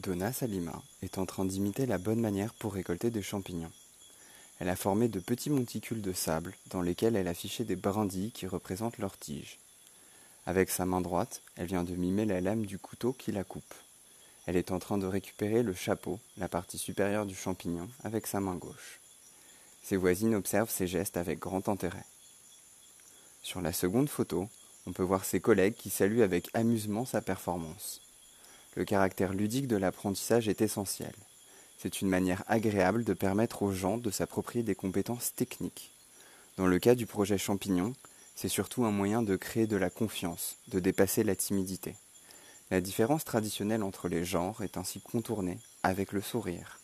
Donna Salima est en train d'imiter la bonne manière pour récolter des champignons. Elle a formé de petits monticules de sable dans lesquels elle a des brindilles qui représentent leurs tiges. Avec sa main droite, elle vient de mimer la lame du couteau qui la coupe. Elle est en train de récupérer le chapeau, la partie supérieure du champignon, avec sa main gauche. Ses voisines observent ses gestes avec grand intérêt. Sur la seconde photo, on peut voir ses collègues qui saluent avec amusement sa performance. Le caractère ludique de l'apprentissage est essentiel. C'est une manière agréable de permettre aux gens de s'approprier des compétences techniques. Dans le cas du projet Champignon, c'est surtout un moyen de créer de la confiance, de dépasser la timidité. La différence traditionnelle entre les genres est ainsi contournée avec le sourire.